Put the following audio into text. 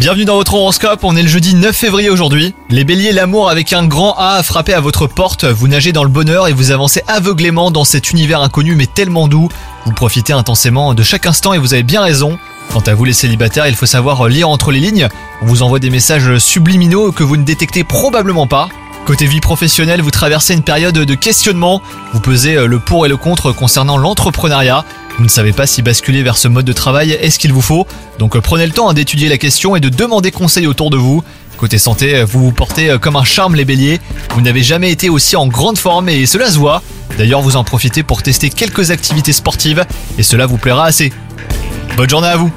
Bienvenue dans votre horoscope, on est le jeudi 9 février aujourd'hui. Les béliers, l'amour avec un grand A a frappé à votre porte, vous nagez dans le bonheur et vous avancez aveuglément dans cet univers inconnu mais tellement doux. Vous profitez intensément de chaque instant et vous avez bien raison. Quant à vous les célibataires, il faut savoir lire entre les lignes. On vous envoie des messages subliminaux que vous ne détectez probablement pas. Côté vie professionnelle, vous traversez une période de questionnement. Vous pesez le pour et le contre concernant l'entrepreneuriat. Vous ne savez pas si basculer vers ce mode de travail est ce qu'il vous faut. Donc prenez le temps d'étudier la question et de demander conseil autour de vous. Côté santé, vous vous portez comme un charme les béliers. Vous n'avez jamais été aussi en grande forme et cela se voit. D'ailleurs, vous en profitez pour tester quelques activités sportives et cela vous plaira assez. Bonne journée à vous